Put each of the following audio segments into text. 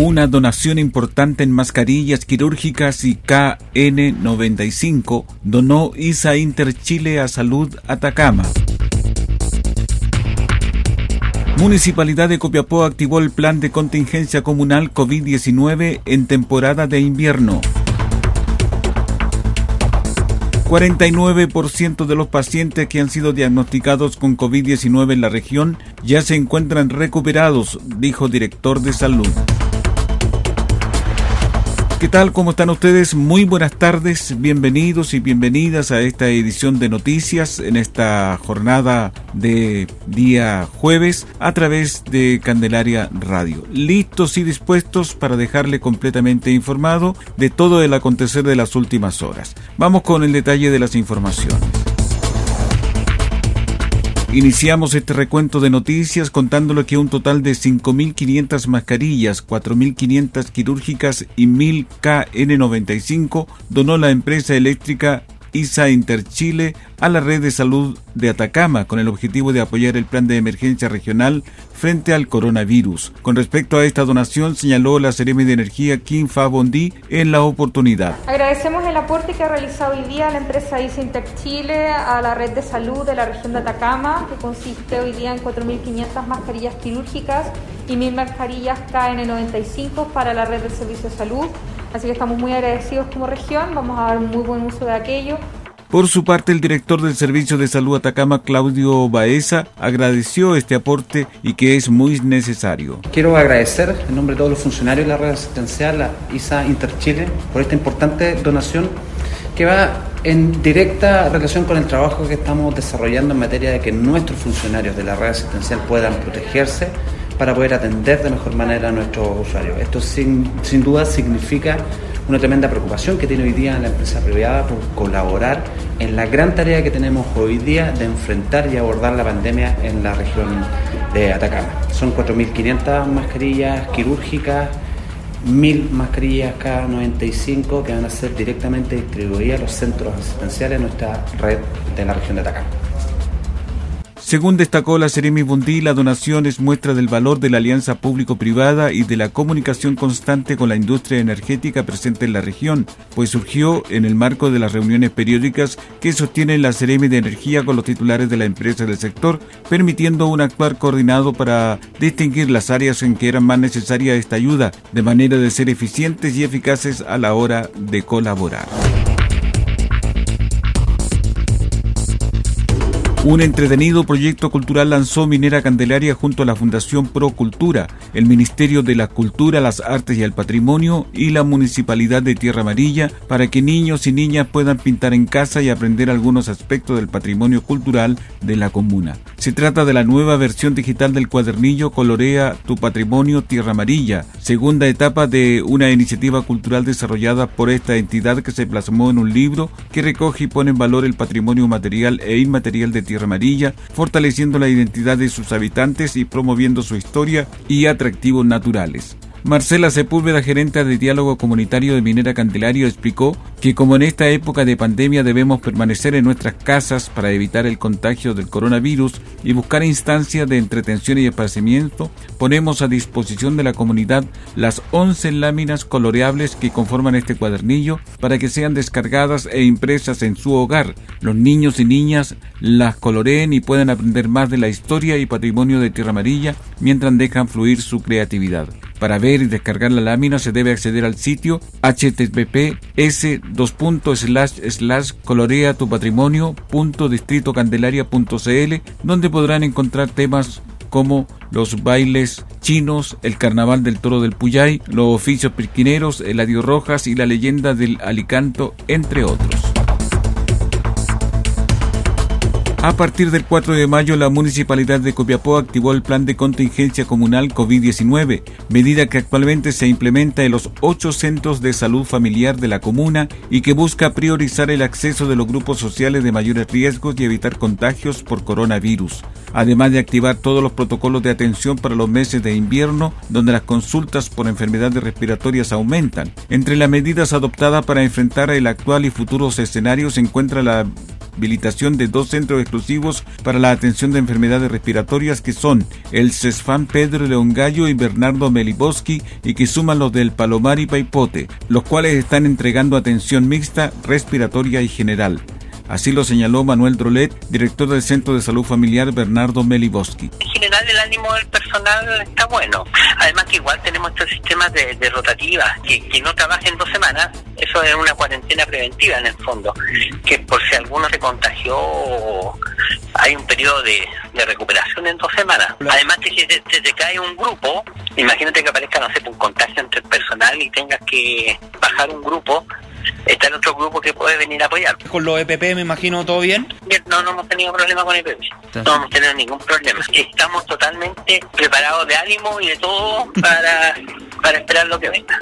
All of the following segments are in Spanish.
Una donación importante en mascarillas quirúrgicas y KN95 donó ISA Inter Chile a Salud Atacama. Municipalidad de Copiapó activó el plan de contingencia comunal COVID-19 en temporada de invierno. 49% de los pacientes que han sido diagnosticados con COVID-19 en la región ya se encuentran recuperados, dijo director de salud. ¿Qué tal? ¿Cómo están ustedes? Muy buenas tardes, bienvenidos y bienvenidas a esta edición de noticias en esta jornada de día jueves a través de Candelaria Radio. Listos y dispuestos para dejarle completamente informado de todo el acontecer de las últimas horas. Vamos con el detalle de las informaciones. Iniciamos este recuento de noticias contándole que un total de 5.500 mascarillas, 4.500 quirúrgicas y 1.000 KN95 donó la empresa eléctrica ISA Interchile a la red de salud de Atacama con el objetivo de apoyar el plan de emergencia regional frente al coronavirus. Con respecto a esta donación, señaló la Seremi de Energía Kim Fa Bondi en la oportunidad. Agradecemos el aporte que ha realizado hoy día la empresa ISA Interchile a la red de salud de la región de Atacama, que consiste hoy día en 4.500 mascarillas quirúrgicas y 1.000 mascarillas KN95 para la red del servicio de salud Así que estamos muy agradecidos como región, vamos a dar muy buen uso de aquello. Por su parte, el director del Servicio de Salud Atacama, Claudio Baeza, agradeció este aporte y que es muy necesario. Quiero agradecer en nombre de todos los funcionarios de la red asistencial, la ISA Interchile, por esta importante donación que va en directa relación con el trabajo que estamos desarrollando en materia de que nuestros funcionarios de la red asistencial puedan protegerse para poder atender de mejor manera a nuestros usuarios. Esto sin, duda significa una tremenda preocupación que tiene hoy día la empresa privada por colaborar en la gran tarea que tenemos hoy día de enfrentar y abordar la pandemia en la región de Atacama. Son 4.500 mascarillas quirúrgicas, 1.000 mascarillas K95 que van a ser directamente distribuidas a los centros asistenciales en nuestra red de la región de Atacama. Según destacó la Seremi Bundí, la donación es muestra del valor de la alianza público-privada y de la comunicación constante con la industria energética presente en la región, pues surgió en el marco de las reuniones periódicas que sostiene la Seremi de Energía con los titulares de la empresa del sector, permitiendo un actuar coordinado para distinguir las áreas en que era más necesaria esta ayuda, de manera de ser eficientes y eficaces a la hora de colaborar. Un entretenido proyecto cultural lanzó Minera Candelaria junto a la Fundación Pro Cultura, el Ministerio de la Cultura, las Artes y el Patrimonio y la Municipalidad de Tierra Amarilla para que niños y niñas puedan pintar en casa y aprender algunos aspectos del patrimonio cultural de la comuna. Se trata de la nueva versión digital del cuadernillo Colorea tu Patrimonio Tierra Amarilla, segunda etapa de una iniciativa cultural desarrollada por esta entidad que se plasmó en un libro que recoge y pone en valor el patrimonio material e inmaterial de Tierra Amarilla, fortaleciendo la identidad de sus habitantes y promoviendo su historia y atractivos naturales. Marcela Sepúlveda, gerente de diálogo comunitario de Minera Candelario, explicó que como en esta época de pandemia debemos permanecer en nuestras casas para evitar el contagio del coronavirus y buscar instancias de entretención y esparcimiento, ponemos a disposición de la comunidad las 11 láminas coloreables que conforman este cuadernillo para que sean descargadas e impresas en su hogar. Los niños y niñas las coloreen y puedan aprender más de la historia y patrimonio de Tierra Amarilla mientras dejan fluir su creatividad. Para ver y descargar la lámina se debe acceder al sitio https colorea tu patrimonio donde podrán encontrar temas como los bailes chinos, el carnaval del toro del Puyay, los oficios pirquineros, el adiós rojas y la leyenda del alicanto, entre otros. A partir del 4 de mayo, la Municipalidad de Copiapó activó el Plan de Contingencia Comunal COVID-19, medida que actualmente se implementa en los ocho centros de salud familiar de la comuna y que busca priorizar el acceso de los grupos sociales de mayores riesgos y evitar contagios por coronavirus, además de activar todos los protocolos de atención para los meses de invierno, donde las consultas por enfermedades respiratorias aumentan. Entre las medidas adoptadas para enfrentar el actual y futuros escenarios se encuentra la habilitación de dos centros exclusivos para la atención de enfermedades respiratorias que son el CESFAM Pedro León Gallo y Bernardo Meliboski y que suman los del Palomar y Paipote, los cuales están entregando atención mixta, respiratoria y general. Así lo señaló Manuel Drolet, director del Centro de Salud Familiar Bernardo Meliboski. En general el ánimo del personal está bueno. Además que igual tenemos estos sistemas de, de rotativa, que, que no trabajen dos semanas, eso es una cuarentena preventiva en el fondo, que por si alguno se contagió hay un periodo de, recuperación en dos semanas. Además que si te, te, cae un grupo, imagínate que aparezca, no sé, un contagio entre el personal y tengas que bajar un grupo, está el otro grupo que puede venir a apoyar. ¿Con los EPP me imagino todo bien? bien no, no hemos tenido problema con EPP. No hemos tenido ningún problema. Estamos totalmente preparados de ánimo y de todo para, para esperar lo que venga.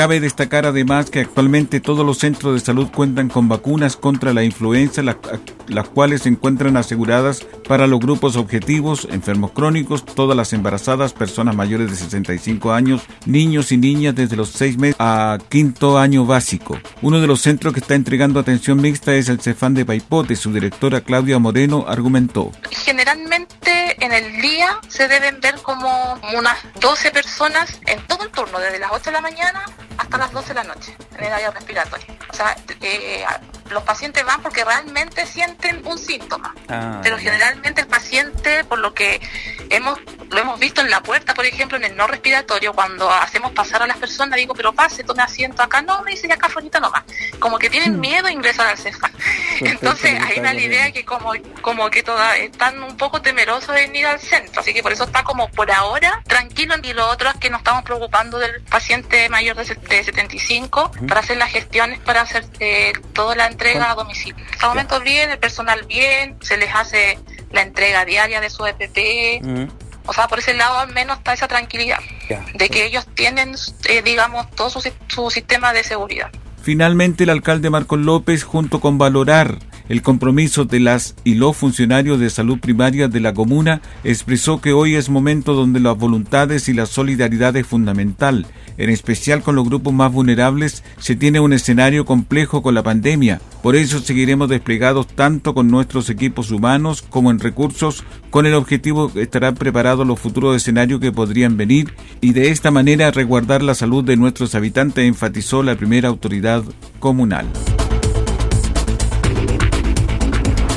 Cabe destacar además que actualmente todos los centros de salud cuentan con vacunas contra la influenza, las cuales se encuentran aseguradas para los grupos objetivos, enfermos crónicos, todas las embarazadas, personas mayores de 65 años, niños y niñas desde los 6 meses a quinto año básico. Uno de los centros que está entregando atención mixta es el Cefán de Paipote. Su directora Claudia Moreno argumentó. Generalmente en el día se deben ver como unas 12 personas en todo el turno, desde las 8 de la mañana hasta las 12 de la noche en el área respiratoria. O sea, eh, los pacientes van porque realmente sienten un síntoma, ah, pero generalmente el paciente, por lo que hemos lo hemos visto en la puerta, por ejemplo, en el no respiratorio, cuando hacemos pasar a las personas, digo, pero pase, tome asiento acá, no, me dice ya acá afuera nomás. Como que tienen hmm. miedo a ingresar al CEFA. Entonces, hay una idea que como, como que todas están un poco temerosos de ir al centro, así que por eso está como por ahora tranquilo y lo otro es que nos estamos preocupando del paciente mayor de, 75 para hacer las gestiones, para hacer eh, toda la entrega a domicilio. Hasta el momento bien, el personal bien, se les hace la entrega diaria de su EPP. O sea, por ese lado al menos está esa tranquilidad de que ellos tienen, eh, digamos, todo su, su sistema de seguridad. Finalmente, el alcalde Marcos López, junto con valorar el compromiso de las y los funcionarios de salud primaria de la comuna expresó que hoy es momento donde las voluntades y la solidaridad es fundamental, en especial con los grupos más vulnerables, se tiene un escenario complejo con la pandemia. Por eso seguiremos desplegados tanto con nuestros equipos humanos como en recursos, con el objetivo de estar preparados los futuros escenarios que podrían venir y de esta manera resguardar la salud de nuestros habitantes, enfatizó la primera autoridad comunal.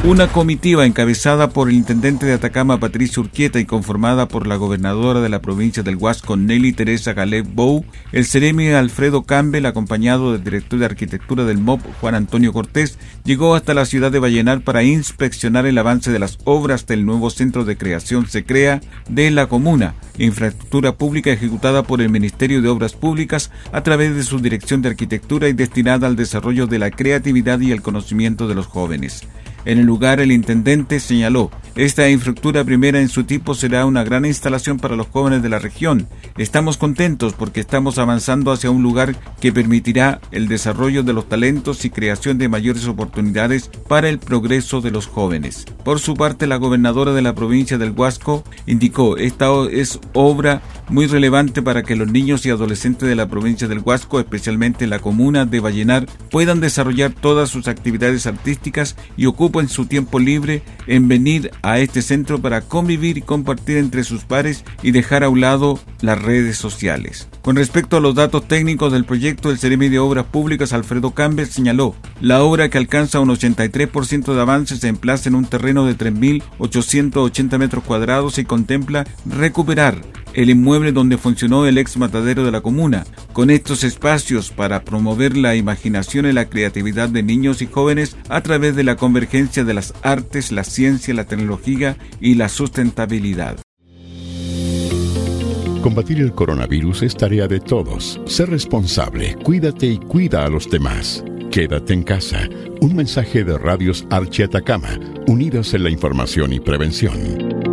Una comitiva encabezada por el intendente de Atacama Patricio Urquieta y conformada por la gobernadora de la provincia del Huasco Nelly Teresa Galeb Bou, el seremi Alfredo Campbell acompañado del director de arquitectura del MOP Juan Antonio Cortés llegó hasta la ciudad de Vallenar para inspeccionar el avance de las obras del nuevo centro de creación se crea de la comuna, infraestructura pública ejecutada por el Ministerio de Obras Públicas a través de su dirección de arquitectura y destinada al desarrollo de la creatividad y el conocimiento de los jóvenes. En el lugar, el intendente señaló, esta infraestructura primera en su tipo será una gran instalación para los jóvenes de la región. Estamos contentos porque estamos avanzando hacia un lugar que permitirá el desarrollo de los talentos y creación de mayores oportunidades para el progreso de los jóvenes. Por su parte, la gobernadora de la provincia del Huasco indicó, esta es obra muy relevante para que los niños y adolescentes de la provincia del Huasco, especialmente la comuna de Vallenar, puedan desarrollar todas sus actividades artísticas y ocupen su tiempo libre en venir a este centro para convivir y compartir entre sus pares y dejar a un lado las redes sociales. Con respecto a los datos técnicos del proyecto, el Ceremi de Obras Públicas Alfredo Campbell señaló, la obra que alcanza un 83% de avance se emplaza en un terreno de 3.880 metros cuadrados y contempla recuperar el inmueble donde funcionó el ex matadero de la comuna. Con estos espacios para promover la imaginación y la creatividad de niños y jóvenes a través de la convergencia de las artes, la ciencia, la tecnología y la sustentabilidad. Combatir el coronavirus es tarea de todos. Sé responsable, cuídate y cuida a los demás. Quédate en casa. Un mensaje de Radios Archi Atacama, unidos en la información y prevención.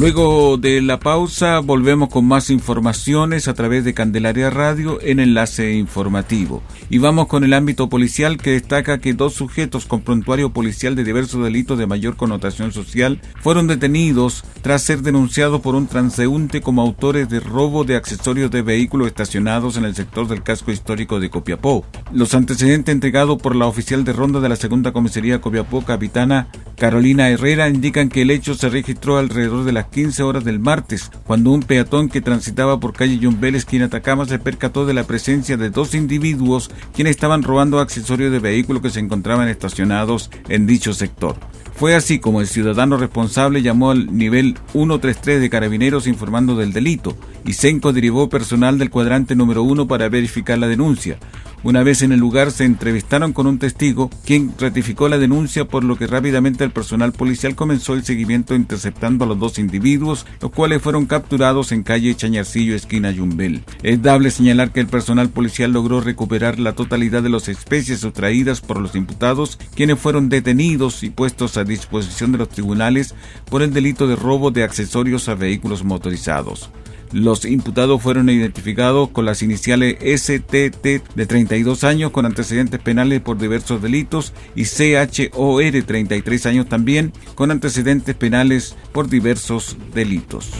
Luego de la pausa volvemos con más informaciones a través de Candelaria Radio en enlace informativo. Y vamos con el ámbito policial que destaca que dos sujetos con prontuario policial de diversos delitos de mayor connotación social fueron detenidos tras ser denunciados por un transeúnte como autores de robo de accesorios de vehículos estacionados en el sector del casco histórico de Copiapó. Los antecedentes entregados por la oficial de ronda de la segunda comisaría Copiapó, capitana Carolina Herrera, indican que el hecho se registró alrededor de las 15 horas del martes, cuando un peatón que transitaba por calle John Bell, esquina Atacama, se percató de la presencia de dos individuos quienes estaban robando accesorios de vehículos que se encontraban estacionados en dicho sector. Fue así como el ciudadano responsable llamó al nivel 133 de carabineros informando del delito y Senco derivó personal del cuadrante número 1 para verificar la denuncia. Una vez en el lugar se entrevistaron con un testigo, quien ratificó la denuncia, por lo que rápidamente el personal policial comenzó el seguimiento interceptando a los dos individuos, los cuales fueron capturados en calle Chañarcillo, esquina Yumbel. Es dable señalar que el personal policial logró recuperar la totalidad de las especies sustraídas por los imputados, quienes fueron detenidos y puestos a disposición de los tribunales por el delito de robo de accesorios a vehículos motorizados. Los imputados fueron identificados con las iniciales STT de 32 años con antecedentes penales por diversos delitos y CHOR 33 años también con antecedentes penales por diversos delitos.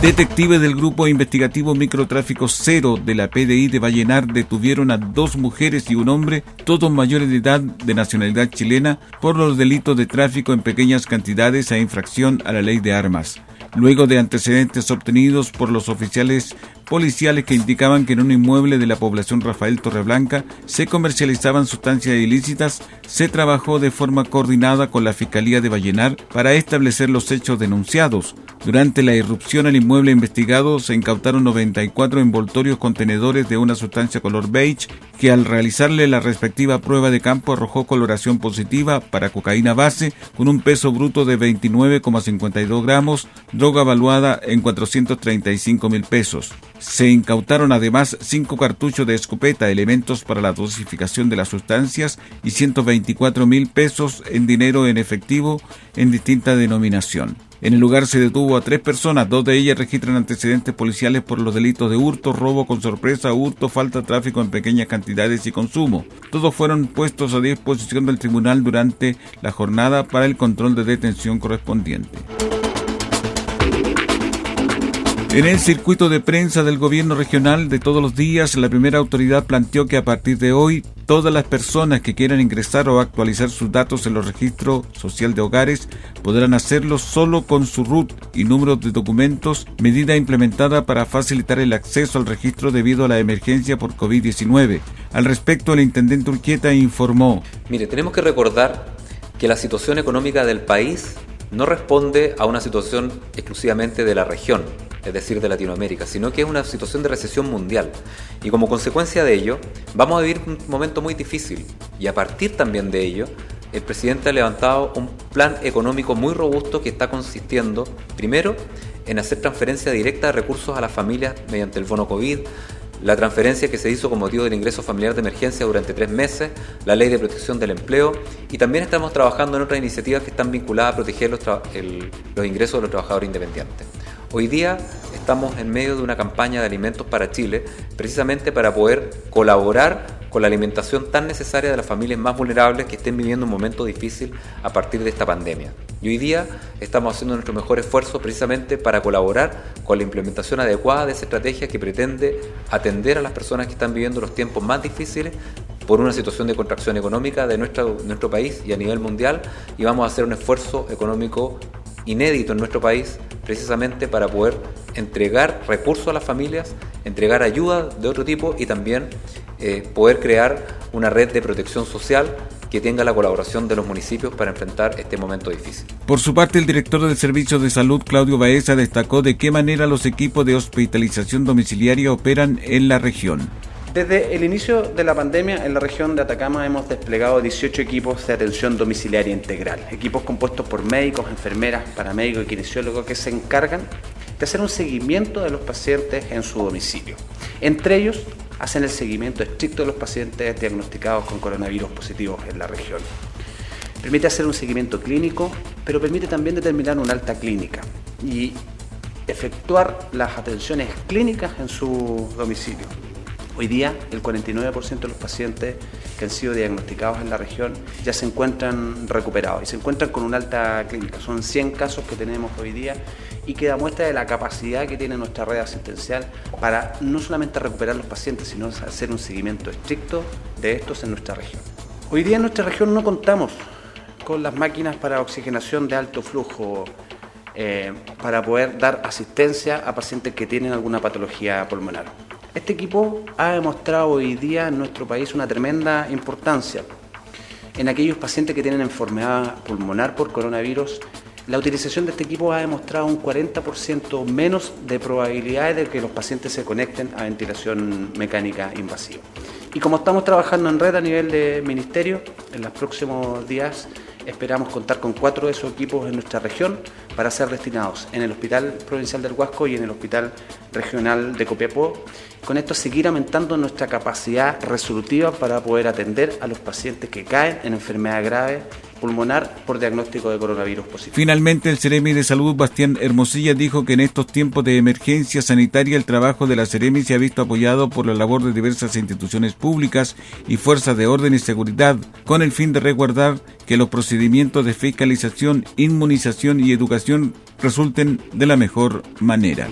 Detectives del Grupo Investigativo Microtráfico Cero de la PDI de Vallenar detuvieron a dos mujeres y un hombre, todos mayores de edad de nacionalidad chilena, por los delitos de tráfico en pequeñas cantidades e infracción a la ley de armas luego de antecedentes obtenidos por los oficiales policiales que indicaban que en un inmueble de la población Rafael Torreblanca se comercializaban sustancias ilícitas, se trabajó de forma coordinada con la Fiscalía de Vallenar para establecer los hechos denunciados. Durante la irrupción al inmueble investigado se incautaron 94 envoltorios contenedores de una sustancia color beige que al realizarle la respectiva prueba de campo arrojó coloración positiva para cocaína base con un peso bruto de 29,52 gramos, droga valuada en 435 mil pesos. Se incautaron además cinco cartuchos de escopeta, elementos para la dosificación de las sustancias y 124 mil pesos en dinero en efectivo en distinta denominación. En el lugar se detuvo a tres personas, dos de ellas registran antecedentes policiales por los delitos de hurto, robo con sorpresa, hurto, falta de tráfico en pequeñas cantidades y consumo. Todos fueron puestos a disposición del tribunal durante la jornada para el control de detención correspondiente. En el circuito de prensa del gobierno regional de todos los días, la primera autoridad planteó que a partir de hoy todas las personas que quieran ingresar o actualizar sus datos en los registros social de hogares podrán hacerlo solo con su RUT y número de documentos, medida implementada para facilitar el acceso al registro debido a la emergencia por COVID-19. Al respecto, el intendente Urquieta informó. Mire, tenemos que recordar que la situación económica del país no responde a una situación exclusivamente de la región, es decir, de Latinoamérica, sino que es una situación de recesión mundial. Y como consecuencia de ello, vamos a vivir un momento muy difícil. Y a partir también de ello, el presidente ha levantado un plan económico muy robusto que está consistiendo, primero, en hacer transferencia directa de recursos a las familias mediante el bono COVID, la transferencia que se hizo con motivo del ingreso familiar de emergencia durante tres meses, la ley de protección del empleo y también estamos trabajando en otras iniciativas que están vinculadas a proteger los, los ingresos de los trabajadores independientes. Hoy día estamos en medio de una campaña de alimentos para Chile, precisamente para poder colaborar con la alimentación tan necesaria de las familias más vulnerables que estén viviendo un momento difícil a partir de esta pandemia. Y hoy día estamos haciendo nuestro mejor esfuerzo precisamente para colaborar con la implementación adecuada de esa estrategia que pretende atender a las personas que están viviendo los tiempos más difíciles por una situación de contracción económica de nuestro, nuestro país y a nivel mundial y vamos a hacer un esfuerzo económico inédito en nuestro país precisamente para poder entregar recursos a las familias, entregar ayuda de otro tipo y también eh, poder crear una red de protección social que tenga la colaboración de los municipios para enfrentar este momento difícil. Por su parte, el director del Servicio de Salud, Claudio Baeza, destacó de qué manera los equipos de hospitalización domiciliaria operan en la región. Desde el inicio de la pandemia en la región de Atacama hemos desplegado 18 equipos de atención domiciliaria integral, equipos compuestos por médicos, enfermeras, paramédicos y kinesiólogos que se encargan de hacer un seguimiento de los pacientes en su domicilio. Entre ellos hacen el seguimiento estricto de los pacientes diagnosticados con coronavirus positivos en la región. Permite hacer un seguimiento clínico, pero permite también determinar una alta clínica y efectuar las atenciones clínicas en su domicilio. Hoy día el 49% de los pacientes que han sido diagnosticados en la región ya se encuentran recuperados y se encuentran con una alta clínica. Son 100 casos que tenemos hoy día y que da muestra de la capacidad que tiene nuestra red asistencial para no solamente recuperar los pacientes, sino hacer un seguimiento estricto de estos en nuestra región. Hoy día en nuestra región no contamos con las máquinas para oxigenación de alto flujo eh, para poder dar asistencia a pacientes que tienen alguna patología pulmonar. Este equipo ha demostrado hoy día en nuestro país una tremenda importancia en aquellos pacientes que tienen enfermedad pulmonar por coronavirus la utilización de este equipo ha demostrado un 40% menos de probabilidades de que los pacientes se conecten a ventilación mecánica invasiva. Y como estamos trabajando en red a nivel de ministerio, en los próximos días esperamos contar con cuatro de esos equipos en nuestra región para ser destinados en el Hospital Provincial del Huasco y en el Hospital Regional de Copiapó. Con esto seguir aumentando nuestra capacidad resolutiva para poder atender a los pacientes que caen en enfermedad grave pulmonar por diagnóstico de coronavirus positivo. Finalmente, el Ceremi de Salud, Bastián Hermosilla, dijo que en estos tiempos de emergencia sanitaria el trabajo de la Ceremi se ha visto apoyado por la labor de diversas instituciones públicas y fuerzas de orden y seguridad, con el fin de resguardar que los procedimientos de fiscalización, inmunización y educación resulten de la mejor manera.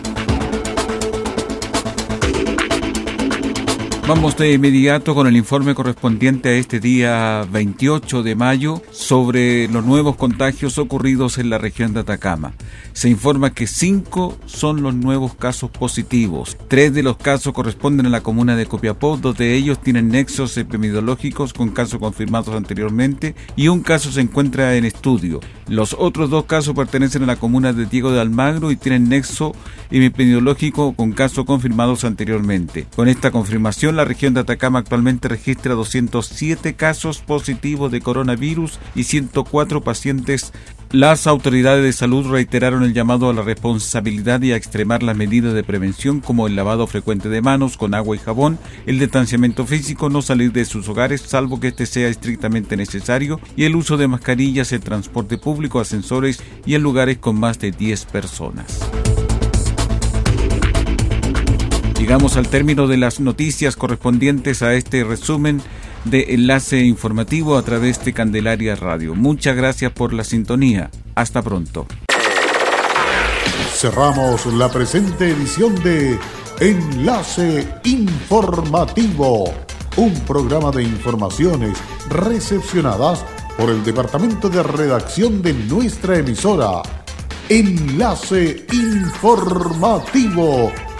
Vamos de inmediato con el informe correspondiente a este día 28 de mayo sobre los nuevos contagios ocurridos en la región de Atacama. Se informa que cinco son los nuevos casos positivos. Tres de los casos corresponden a la comuna de Copiapó, dos de ellos tienen nexos epidemiológicos con casos confirmados anteriormente y un caso se encuentra en estudio. Los otros dos casos pertenecen a la comuna de Diego de Almagro y tienen nexo epidemiológico con casos confirmados anteriormente. Con esta confirmación, la región de Atacama actualmente registra 207 casos positivos de coronavirus y 104 pacientes. Las autoridades de salud reiteraron el llamado a la responsabilidad y a extremar las medidas de prevención como el lavado frecuente de manos con agua y jabón, el distanciamiento físico, no salir de sus hogares salvo que este sea estrictamente necesario y el uso de mascarillas en transporte público, ascensores y en lugares con más de 10 personas. Llegamos al término de las noticias correspondientes a este resumen de enlace informativo a través de Candelaria Radio. Muchas gracias por la sintonía. Hasta pronto. Cerramos la presente edición de Enlace Informativo, un programa de informaciones recepcionadas por el Departamento de Redacción de nuestra emisora. Enlace Informativo